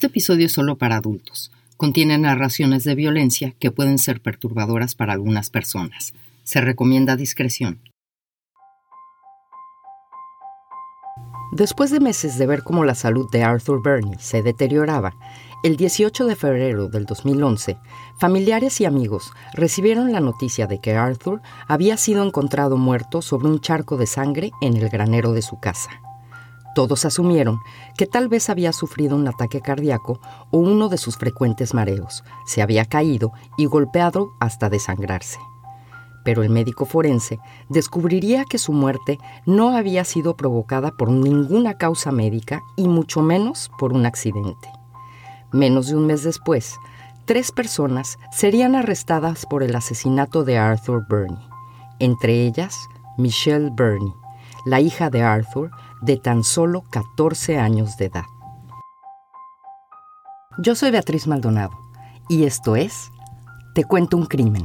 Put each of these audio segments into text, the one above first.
Este episodio es solo para adultos. Contiene narraciones de violencia que pueden ser perturbadoras para algunas personas. Se recomienda discreción. Después de meses de ver cómo la salud de Arthur Burney se deterioraba, el 18 de febrero del 2011, familiares y amigos recibieron la noticia de que Arthur había sido encontrado muerto sobre un charco de sangre en el granero de su casa. Todos asumieron que tal vez había sufrido un ataque cardíaco o uno de sus frecuentes mareos, se había caído y golpeado hasta desangrarse pero el médico forense descubriría que su muerte no había sido provocada por ninguna causa médica y mucho menos por un accidente. Menos de un mes después, tres personas serían arrestadas por el asesinato de Arthur Burney, entre ellas Michelle Burney, la hija de Arthur de tan solo 14 años de edad. Yo soy Beatriz Maldonado y esto es Te cuento un crimen.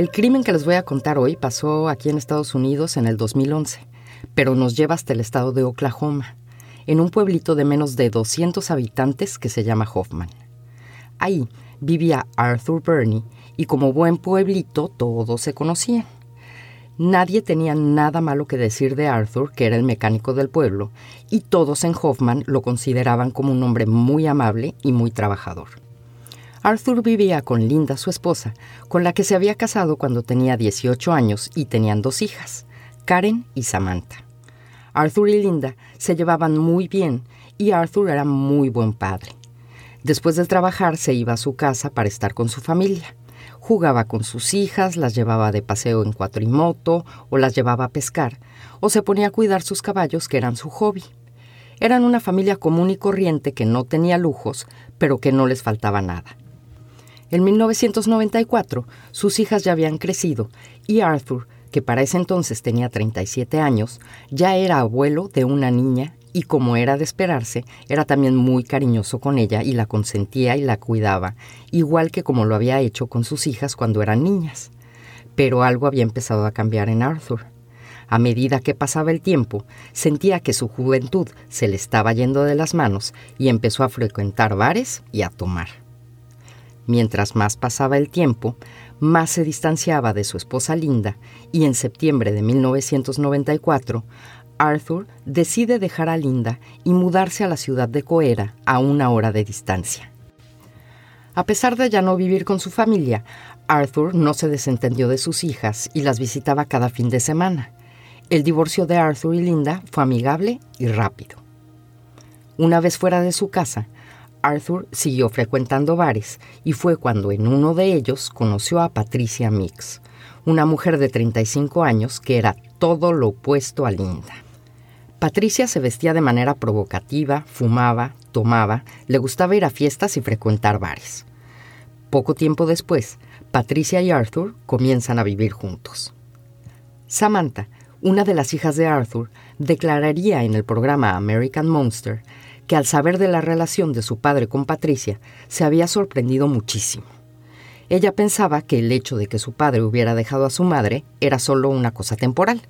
El crimen que les voy a contar hoy pasó aquí en Estados Unidos en el 2011, pero nos lleva hasta el estado de Oklahoma, en un pueblito de menos de 200 habitantes que se llama Hoffman. Ahí vivía Arthur Burney y como buen pueblito todos se conocían. Nadie tenía nada malo que decir de Arthur, que era el mecánico del pueblo, y todos en Hoffman lo consideraban como un hombre muy amable y muy trabajador. Arthur vivía con Linda, su esposa, con la que se había casado cuando tenía 18 años y tenían dos hijas, Karen y Samantha. Arthur y Linda se llevaban muy bien y Arthur era muy buen padre. Después de trabajar se iba a su casa para estar con su familia. Jugaba con sus hijas, las llevaba de paseo en cuatrimoto o las llevaba a pescar, o se ponía a cuidar sus caballos que eran su hobby. Eran una familia común y corriente que no tenía lujos, pero que no les faltaba nada. En 1994, sus hijas ya habían crecido y Arthur, que para ese entonces tenía 37 años, ya era abuelo de una niña y como era de esperarse, era también muy cariñoso con ella y la consentía y la cuidaba, igual que como lo había hecho con sus hijas cuando eran niñas. Pero algo había empezado a cambiar en Arthur. A medida que pasaba el tiempo, sentía que su juventud se le estaba yendo de las manos y empezó a frecuentar bares y a tomar. Mientras más pasaba el tiempo, más se distanciaba de su esposa Linda y en septiembre de 1994, Arthur decide dejar a Linda y mudarse a la ciudad de Coera a una hora de distancia. A pesar de ya no vivir con su familia, Arthur no se desentendió de sus hijas y las visitaba cada fin de semana. El divorcio de Arthur y Linda fue amigable y rápido. Una vez fuera de su casa, Arthur siguió frecuentando bares y fue cuando en uno de ellos conoció a Patricia Mix, una mujer de 35 años que era todo lo opuesto a Linda. Patricia se vestía de manera provocativa, fumaba, tomaba, le gustaba ir a fiestas y frecuentar bares. Poco tiempo después, Patricia y Arthur comienzan a vivir juntos. Samantha, una de las hijas de Arthur, declararía en el programa American Monster que al saber de la relación de su padre con Patricia, se había sorprendido muchísimo. Ella pensaba que el hecho de que su padre hubiera dejado a su madre era solo una cosa temporal,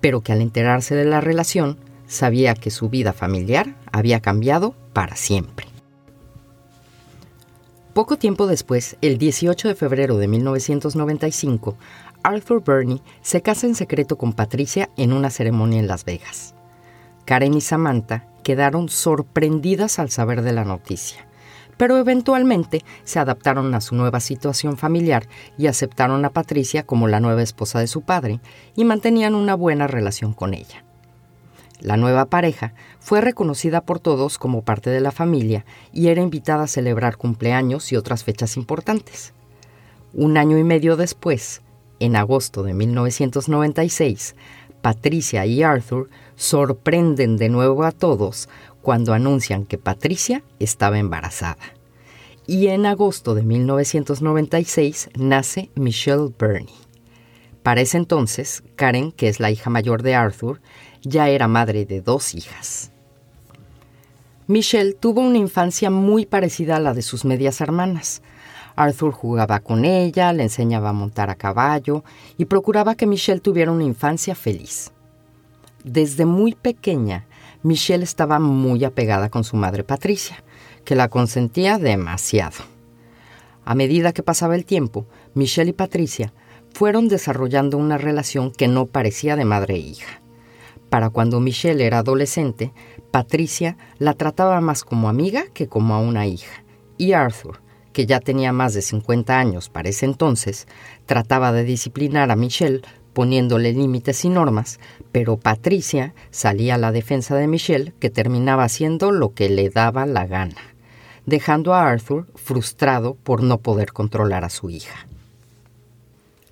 pero que al enterarse de la relación, sabía que su vida familiar había cambiado para siempre. Poco tiempo después, el 18 de febrero de 1995, Arthur Burney se casa en secreto con Patricia en una ceremonia en Las Vegas. Karen y Samantha quedaron sorprendidas al saber de la noticia, pero eventualmente se adaptaron a su nueva situación familiar y aceptaron a Patricia como la nueva esposa de su padre y mantenían una buena relación con ella. La nueva pareja fue reconocida por todos como parte de la familia y era invitada a celebrar cumpleaños y otras fechas importantes. Un año y medio después, en agosto de 1996, Patricia y Arthur sorprenden de nuevo a todos cuando anuncian que Patricia estaba embarazada. Y en agosto de 1996 nace Michelle Burney. Para ese entonces, Karen, que es la hija mayor de Arthur, ya era madre de dos hijas. Michelle tuvo una infancia muy parecida a la de sus medias hermanas. Arthur jugaba con ella, le enseñaba a montar a caballo y procuraba que Michelle tuviera una infancia feliz. Desde muy pequeña, Michelle estaba muy apegada con su madre Patricia, que la consentía demasiado. A medida que pasaba el tiempo, Michelle y Patricia fueron desarrollando una relación que no parecía de madre e hija. Para cuando Michelle era adolescente, Patricia la trataba más como amiga que como a una hija. Y Arthur, que ya tenía más de 50 años para ese entonces, trataba de disciplinar a Michelle poniéndole límites y normas, pero Patricia salía a la defensa de Michelle, que terminaba haciendo lo que le daba la gana, dejando a Arthur frustrado por no poder controlar a su hija.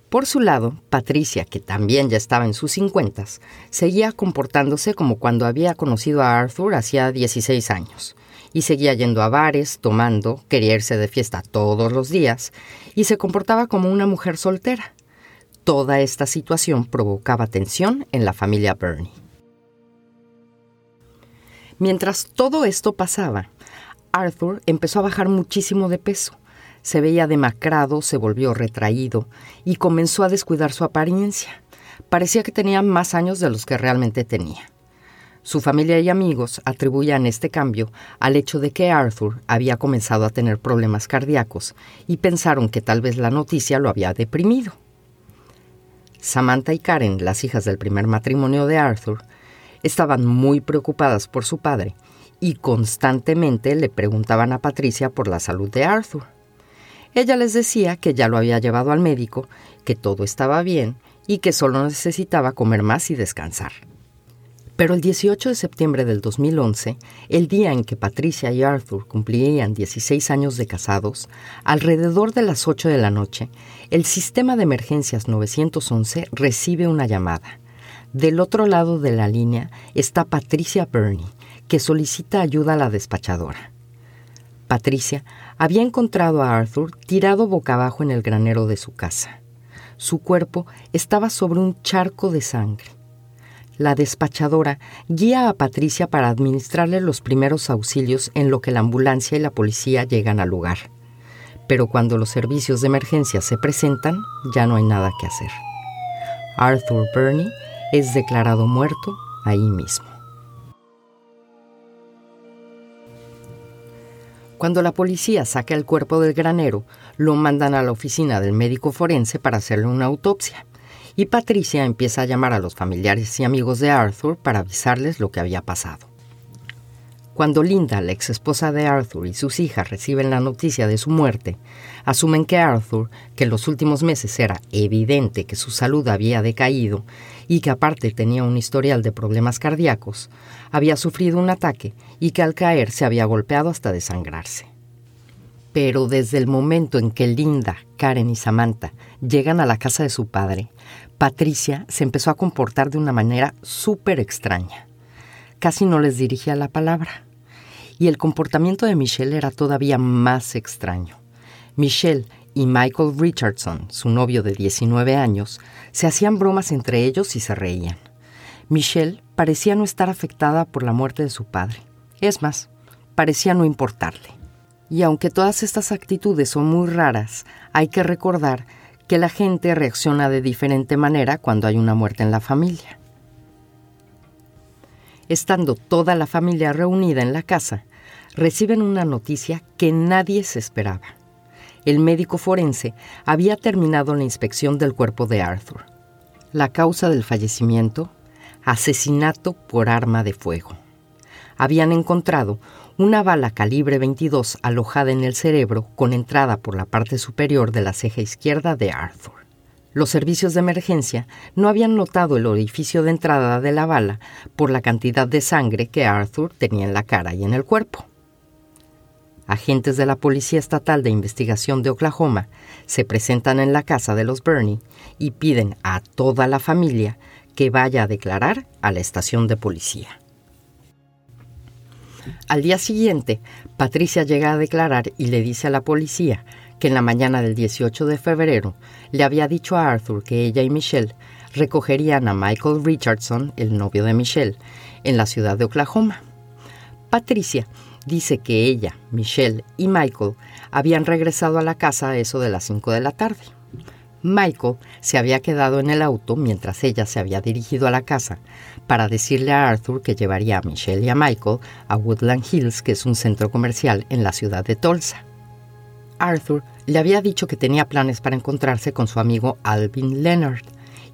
Por su lado, Patricia, que también ya estaba en sus cincuentas, seguía comportándose como cuando había conocido a Arthur hacía 16 años, y seguía yendo a bares, tomando, quería irse de fiesta todos los días, y se comportaba como una mujer soltera. Toda esta situación provocaba tensión en la familia Bernie. Mientras todo esto pasaba, Arthur empezó a bajar muchísimo de peso se veía demacrado, se volvió retraído y comenzó a descuidar su apariencia. Parecía que tenía más años de los que realmente tenía. Su familia y amigos atribuían este cambio al hecho de que Arthur había comenzado a tener problemas cardíacos y pensaron que tal vez la noticia lo había deprimido. Samantha y Karen, las hijas del primer matrimonio de Arthur, estaban muy preocupadas por su padre y constantemente le preguntaban a Patricia por la salud de Arthur. Ella les decía que ya lo había llevado al médico, que todo estaba bien y que solo necesitaba comer más y descansar. Pero el 18 de septiembre del 2011, el día en que Patricia y Arthur cumplirían 16 años de casados, alrededor de las 8 de la noche, el sistema de emergencias 911 recibe una llamada. Del otro lado de la línea está Patricia Burney, que solicita ayuda a la despachadora. Patricia había encontrado a Arthur tirado boca abajo en el granero de su casa. Su cuerpo estaba sobre un charco de sangre. La despachadora guía a Patricia para administrarle los primeros auxilios en lo que la ambulancia y la policía llegan al lugar. Pero cuando los servicios de emergencia se presentan, ya no hay nada que hacer. Arthur Burney es declarado muerto ahí mismo. Cuando la policía saca el cuerpo del granero, lo mandan a la oficina del médico forense para hacerle una autopsia. Y Patricia empieza a llamar a los familiares y amigos de Arthur para avisarles lo que había pasado. Cuando Linda, la ex esposa de Arthur, y sus hijas reciben la noticia de su muerte, asumen que Arthur, que en los últimos meses era evidente que su salud había decaído y que aparte tenía un historial de problemas cardíacos, había sufrido un ataque y que al caer se había golpeado hasta desangrarse. Pero desde el momento en que Linda, Karen y Samantha llegan a la casa de su padre, Patricia se empezó a comportar de una manera súper extraña. Casi no les dirigía la palabra y el comportamiento de Michelle era todavía más extraño. Michelle y Michael Richardson, su novio de 19 años, se hacían bromas entre ellos y se reían. Michelle parecía no estar afectada por la muerte de su padre. Es más, parecía no importarle. Y aunque todas estas actitudes son muy raras, hay que recordar que la gente reacciona de diferente manera cuando hay una muerte en la familia. Estando toda la familia reunida en la casa, reciben una noticia que nadie se esperaba. El médico forense había terminado la inspección del cuerpo de Arthur. La causa del fallecimiento, asesinato por arma de fuego. Habían encontrado una bala calibre 22 alojada en el cerebro con entrada por la parte superior de la ceja izquierda de Arthur. Los servicios de emergencia no habían notado el orificio de entrada de la bala por la cantidad de sangre que Arthur tenía en la cara y en el cuerpo. Agentes de la Policía Estatal de Investigación de Oklahoma se presentan en la casa de los Burney y piden a toda la familia que vaya a declarar a la estación de policía. Al día siguiente, Patricia llega a declarar y le dice a la policía que en la mañana del 18 de febrero le había dicho a Arthur que ella y Michelle recogerían a Michael Richardson, el novio de Michelle, en la ciudad de Oklahoma. Patricia dice que ella, Michelle y Michael habían regresado a la casa a eso de las 5 de la tarde. Michael se había quedado en el auto mientras ella se había dirigido a la casa para decirle a Arthur que llevaría a Michelle y a Michael a Woodland Hills, que es un centro comercial en la ciudad de Tulsa. Arthur le había dicho que tenía planes para encontrarse con su amigo Alvin Leonard,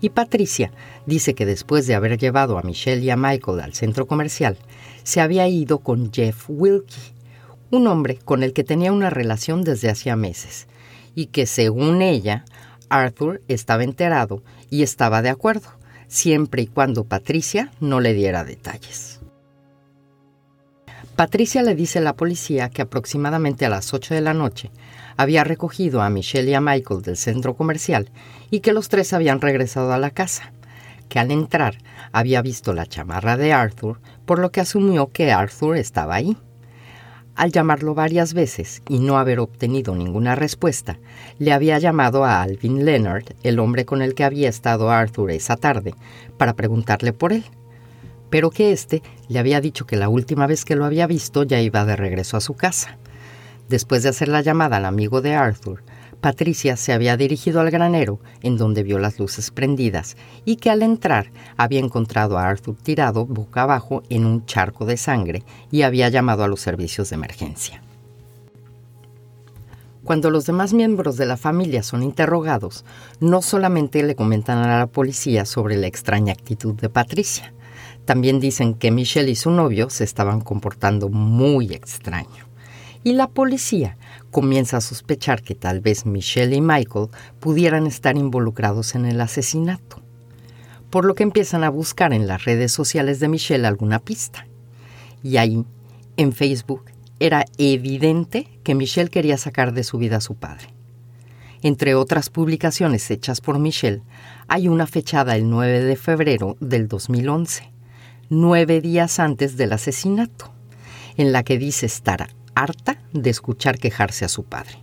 y Patricia dice que después de haber llevado a Michelle y a Michael al centro comercial, se había ido con Jeff Wilkie, un hombre con el que tenía una relación desde hacía meses, y que según ella Arthur estaba enterado y estaba de acuerdo, siempre y cuando Patricia no le diera detalles. Patricia le dice a la policía que aproximadamente a las 8 de la noche había recogido a Michelle y a Michael del centro comercial y que los tres habían regresado a la casa, que al entrar había visto la chamarra de Arthur, por lo que asumió que Arthur estaba ahí. Al llamarlo varias veces y no haber obtenido ninguna respuesta, le había llamado a Alvin Leonard, el hombre con el que había estado Arthur esa tarde, para preguntarle por él, pero que éste le había dicho que la última vez que lo había visto ya iba de regreso a su casa. Después de hacer la llamada al amigo de Arthur, Patricia se había dirigido al granero, en donde vio las luces prendidas, y que al entrar había encontrado a Arthur tirado boca abajo en un charco de sangre y había llamado a los servicios de emergencia. Cuando los demás miembros de la familia son interrogados, no solamente le comentan a la policía sobre la extraña actitud de Patricia, también dicen que Michelle y su novio se estaban comportando muy extraño. Y la policía comienza a sospechar que tal vez Michelle y Michael pudieran estar involucrados en el asesinato, por lo que empiezan a buscar en las redes sociales de Michelle alguna pista. Y ahí, en Facebook, era evidente que Michelle quería sacar de su vida a su padre. Entre otras publicaciones hechas por Michelle, hay una fechada el 9 de febrero del 2011, nueve días antes del asesinato, en la que dice estar harta de escuchar quejarse a su padre.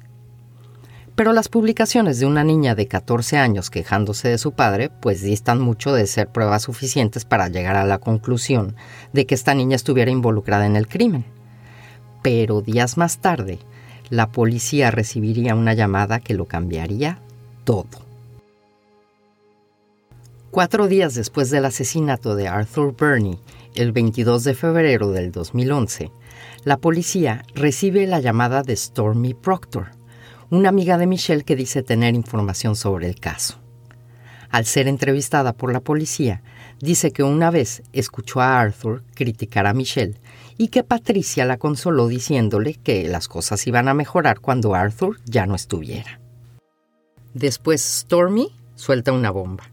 Pero las publicaciones de una niña de 14 años quejándose de su padre pues distan mucho de ser pruebas suficientes para llegar a la conclusión de que esta niña estuviera involucrada en el crimen. Pero días más tarde, la policía recibiría una llamada que lo cambiaría todo. Cuatro días después del asesinato de Arthur Burney, el 22 de febrero del 2011, la policía recibe la llamada de Stormy Proctor, una amiga de Michelle que dice tener información sobre el caso. Al ser entrevistada por la policía, dice que una vez escuchó a Arthur criticar a Michelle y que Patricia la consoló diciéndole que las cosas iban a mejorar cuando Arthur ya no estuviera. Después Stormy suelta una bomba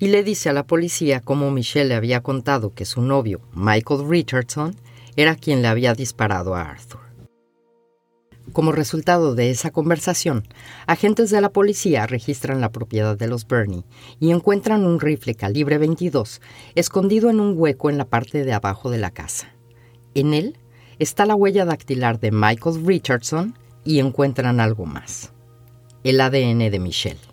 y le dice a la policía cómo Michelle le había contado que su novio, Michael Richardson, era quien le había disparado a Arthur. Como resultado de esa conversación, agentes de la policía registran la propiedad de los Burney y encuentran un rifle calibre 22 escondido en un hueco en la parte de abajo de la casa. En él está la huella dactilar de Michael Richardson y encuentran algo más, el ADN de Michelle.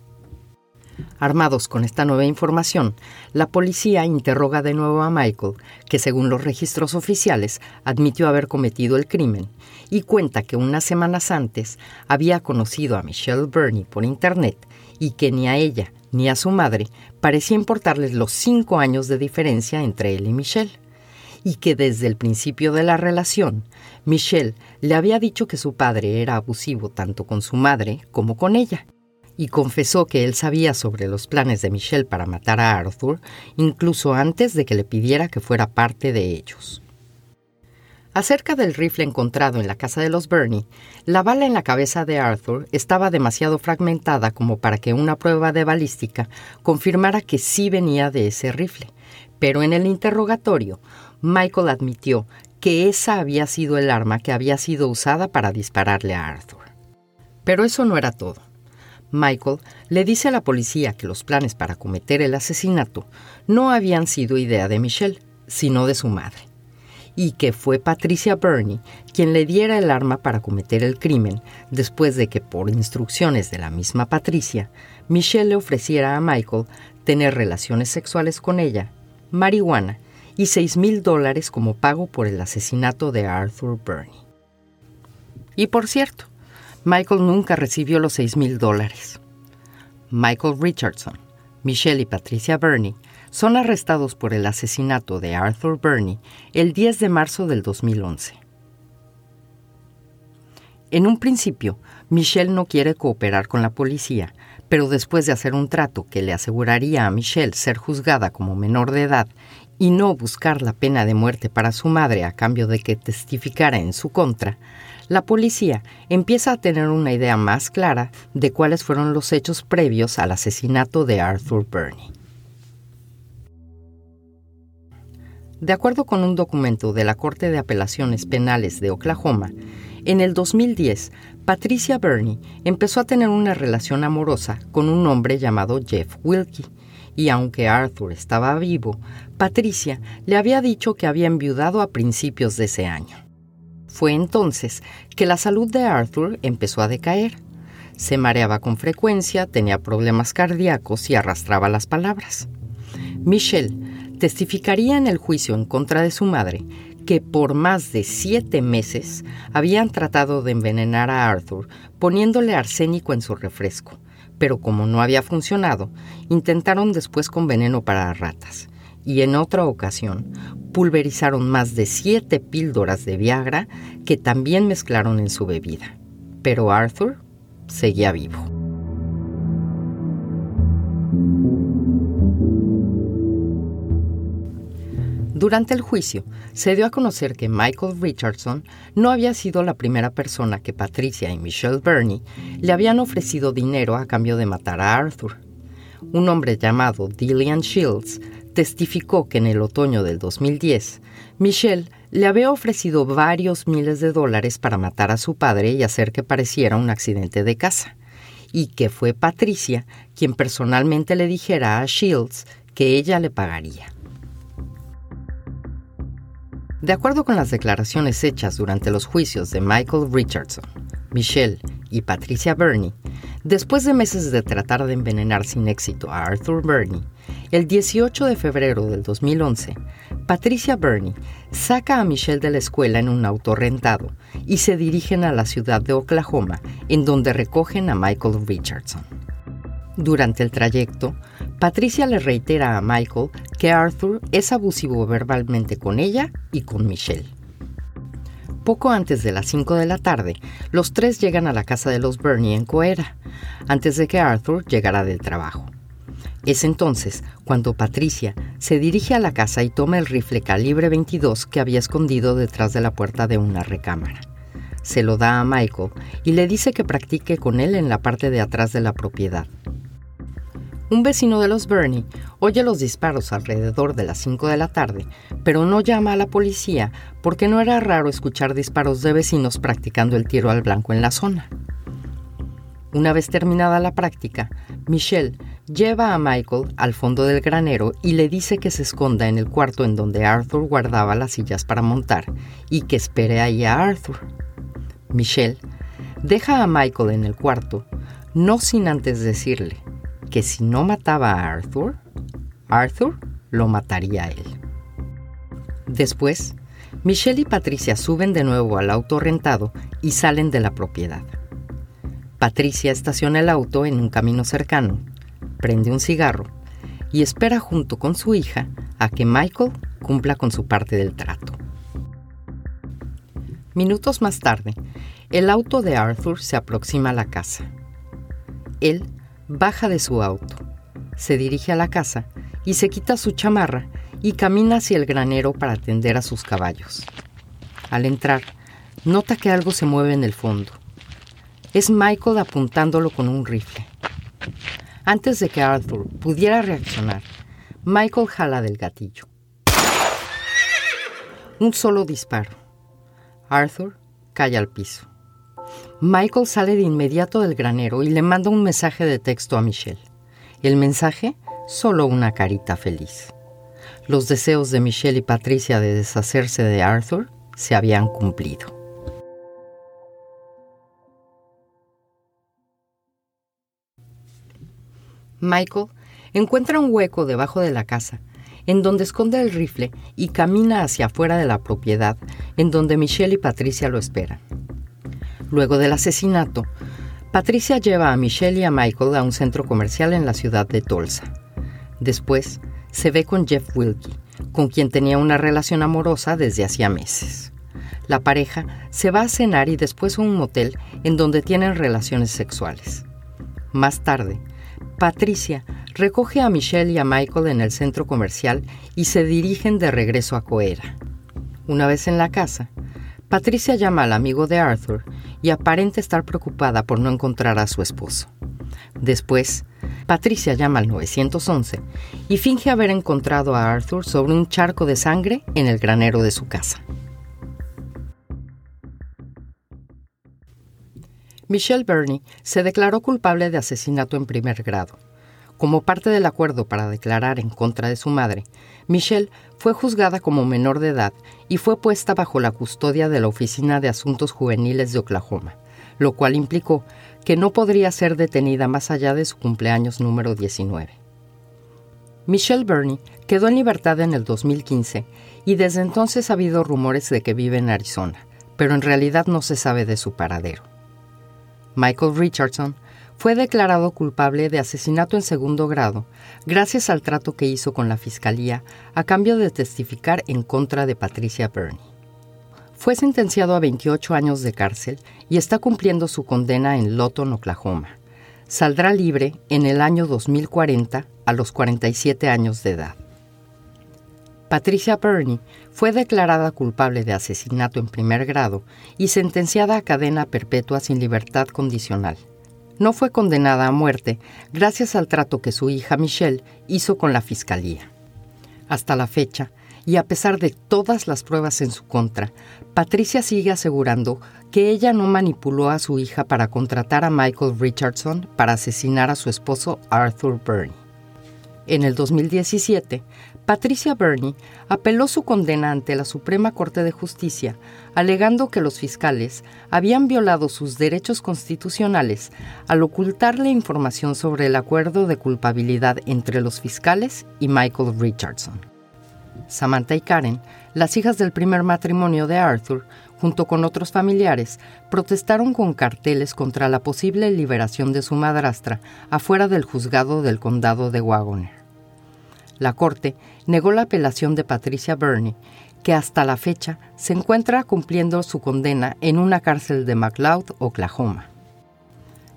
Armados con esta nueva información, la policía interroga de nuevo a Michael, que según los registros oficiales admitió haber cometido el crimen, y cuenta que unas semanas antes había conocido a Michelle Burney por internet y que ni a ella ni a su madre parecía importarles los cinco años de diferencia entre él y Michelle, y que desde el principio de la relación, Michelle le había dicho que su padre era abusivo tanto con su madre como con ella y confesó que él sabía sobre los planes de Michelle para matar a Arthur incluso antes de que le pidiera que fuera parte de ellos. Acerca del rifle encontrado en la casa de los Burney, la bala en la cabeza de Arthur estaba demasiado fragmentada como para que una prueba de balística confirmara que sí venía de ese rifle. Pero en el interrogatorio, Michael admitió que esa había sido el arma que había sido usada para dispararle a Arthur. Pero eso no era todo. Michael le dice a la policía que los planes para cometer el asesinato no habían sido idea de Michelle, sino de su madre, y que fue Patricia Burney quien le diera el arma para cometer el crimen después de que, por instrucciones de la misma Patricia, Michelle le ofreciera a Michael tener relaciones sexuales con ella, marihuana y seis mil dólares como pago por el asesinato de Arthur Burney. Y por cierto, Michael nunca recibió los seis mil dólares. Michael Richardson, Michelle y Patricia Burney son arrestados por el asesinato de Arthur Burney el 10 de marzo del 2011. En un principio, Michelle no quiere cooperar con la policía, pero después de hacer un trato que le aseguraría a Michelle ser juzgada como menor de edad y no buscar la pena de muerte para su madre a cambio de que testificara en su contra, la policía empieza a tener una idea más clara de cuáles fueron los hechos previos al asesinato de Arthur Burney. De acuerdo con un documento de la Corte de Apelaciones Penales de Oklahoma, en el 2010, Patricia Burney empezó a tener una relación amorosa con un hombre llamado Jeff Wilkie, y aunque Arthur estaba vivo, Patricia le había dicho que había enviudado a principios de ese año. Fue entonces que la salud de Arthur empezó a decaer. Se mareaba con frecuencia, tenía problemas cardíacos y arrastraba las palabras. Michelle testificaría en el juicio en contra de su madre que por más de siete meses habían tratado de envenenar a Arthur poniéndole arsénico en su refresco, pero como no había funcionado, intentaron después con veneno para ratas. Y en otra ocasión, pulverizaron más de siete píldoras de Viagra que también mezclaron en su bebida. Pero Arthur seguía vivo. Durante el juicio, se dio a conocer que Michael Richardson no había sido la primera persona que Patricia y Michelle Burney le habían ofrecido dinero a cambio de matar a Arthur. Un hombre llamado Dillian Shields testificó que en el otoño del 2010, Michelle le había ofrecido varios miles de dólares para matar a su padre y hacer que pareciera un accidente de casa, y que fue Patricia quien personalmente le dijera a Shields que ella le pagaría. De acuerdo con las declaraciones hechas durante los juicios de Michael Richardson, Michelle y Patricia Burney, después de meses de tratar de envenenar sin éxito a Arthur Burney, el 18 de febrero del 2011, Patricia Burney saca a Michelle de la escuela en un auto rentado y se dirigen a la ciudad de Oklahoma, en donde recogen a Michael Richardson. Durante el trayecto, Patricia le reitera a Michael que Arthur es abusivo verbalmente con ella y con Michelle. Poco antes de las 5 de la tarde, los tres llegan a la casa de los Burney en Coera, antes de que Arthur llegara del trabajo. Es entonces cuando Patricia se dirige a la casa y toma el rifle calibre 22 que había escondido detrás de la puerta de una recámara. Se lo da a Michael y le dice que practique con él en la parte de atrás de la propiedad. Un vecino de los Burney oye los disparos alrededor de las 5 de la tarde, pero no llama a la policía porque no era raro escuchar disparos de vecinos practicando el tiro al blanco en la zona. Una vez terminada la práctica, Michelle lleva a Michael al fondo del granero y le dice que se esconda en el cuarto en donde Arthur guardaba las sillas para montar y que espere ahí a Arthur. Michelle deja a Michael en el cuarto, no sin antes decirle, que si no mataba a Arthur, Arthur lo mataría a él. Después, Michelle y Patricia suben de nuevo al auto rentado y salen de la propiedad. Patricia estaciona el auto en un camino cercano, prende un cigarro y espera junto con su hija a que Michael cumpla con su parte del trato. Minutos más tarde, el auto de Arthur se aproxima a la casa. Él baja de su auto, se dirige a la casa y se quita su chamarra y camina hacia el granero para atender a sus caballos. Al entrar, nota que algo se mueve en el fondo. Es Michael apuntándolo con un rifle. Antes de que Arthur pudiera reaccionar, Michael jala del gatillo. Un solo disparo. Arthur cae al piso. Michael sale de inmediato del granero y le manda un mensaje de texto a Michelle. El mensaje, solo una carita feliz. Los deseos de Michelle y Patricia de deshacerse de Arthur se habían cumplido. Michael encuentra un hueco debajo de la casa, en donde esconde el rifle y camina hacia afuera de la propiedad, en donde Michelle y Patricia lo esperan. Luego del asesinato, Patricia lleva a Michelle y a Michael a un centro comercial en la ciudad de Tulsa. Después, se ve con Jeff Wilkie, con quien tenía una relación amorosa desde hacía meses. La pareja se va a cenar y después a un motel en donde tienen relaciones sexuales. Más tarde, Patricia recoge a Michelle y a Michael en el centro comercial y se dirigen de regreso a Coera. Una vez en la casa, Patricia llama al amigo de Arthur y aparenta estar preocupada por no encontrar a su esposo. Después, Patricia llama al 911 y finge haber encontrado a Arthur sobre un charco de sangre en el granero de su casa. Michelle Burney se declaró culpable de asesinato en primer grado. Como parte del acuerdo para declarar en contra de su madre, Michelle fue juzgada como menor de edad y fue puesta bajo la custodia de la Oficina de Asuntos Juveniles de Oklahoma, lo cual implicó que no podría ser detenida más allá de su cumpleaños número 19. Michelle Burney quedó en libertad en el 2015 y desde entonces ha habido rumores de que vive en Arizona, pero en realidad no se sabe de su paradero. Michael Richardson fue declarado culpable de asesinato en segundo grado gracias al trato que hizo con la Fiscalía a cambio de testificar en contra de Patricia Burney. Fue sentenciado a 28 años de cárcel y está cumpliendo su condena en Lawton, Oklahoma. Saldrá libre en el año 2040 a los 47 años de edad. Patricia Burney fue declarada culpable de asesinato en primer grado y sentenciada a cadena perpetua sin libertad condicional no fue condenada a muerte gracias al trato que su hija Michelle hizo con la fiscalía. Hasta la fecha, y a pesar de todas las pruebas en su contra, Patricia sigue asegurando que ella no manipuló a su hija para contratar a Michael Richardson para asesinar a su esposo Arthur Burney. En el 2017, Patricia Burney apeló su condena ante la Suprema Corte de Justicia, alegando que los fiscales habían violado sus derechos constitucionales al ocultarle información sobre el acuerdo de culpabilidad entre los fiscales y Michael Richardson. Samantha y Karen, las hijas del primer matrimonio de Arthur, junto con otros familiares, protestaron con carteles contra la posible liberación de su madrastra afuera del juzgado del condado de Wagoner. La Corte negó la apelación de Patricia Burney, que hasta la fecha se encuentra cumpliendo su condena en una cárcel de McLeod, Oklahoma.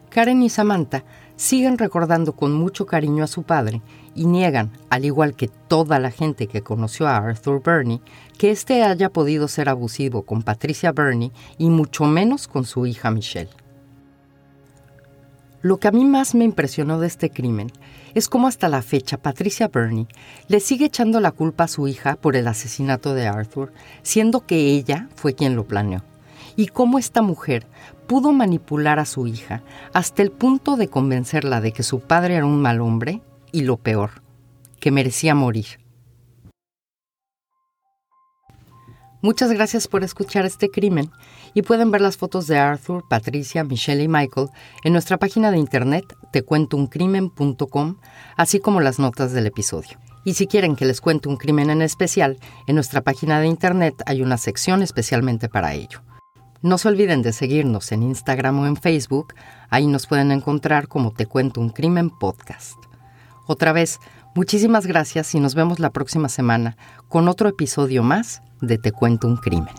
Karen y Samantha siguen recordando con mucho cariño a su padre y niegan, al igual que toda la gente que conoció a Arthur Burney, que éste haya podido ser abusivo con Patricia Burney y mucho menos con su hija Michelle. Lo que a mí más me impresionó de este crimen es cómo hasta la fecha Patricia Burney le sigue echando la culpa a su hija por el asesinato de Arthur, siendo que ella fue quien lo planeó. Y cómo esta mujer pudo manipular a su hija hasta el punto de convencerla de que su padre era un mal hombre y lo peor, que merecía morir. Muchas gracias por escuchar este crimen y pueden ver las fotos de Arthur, Patricia, Michelle y Michael en nuestra página de internet tecuentouncrimen.com, así como las notas del episodio. Y si quieren que les cuente un crimen en especial, en nuestra página de internet hay una sección especialmente para ello. No se olviden de seguirnos en Instagram o en Facebook, ahí nos pueden encontrar como Te Cuento un Crimen Podcast. Otra vez, muchísimas gracias y nos vemos la próxima semana con otro episodio más de Te Cuento un Crimen.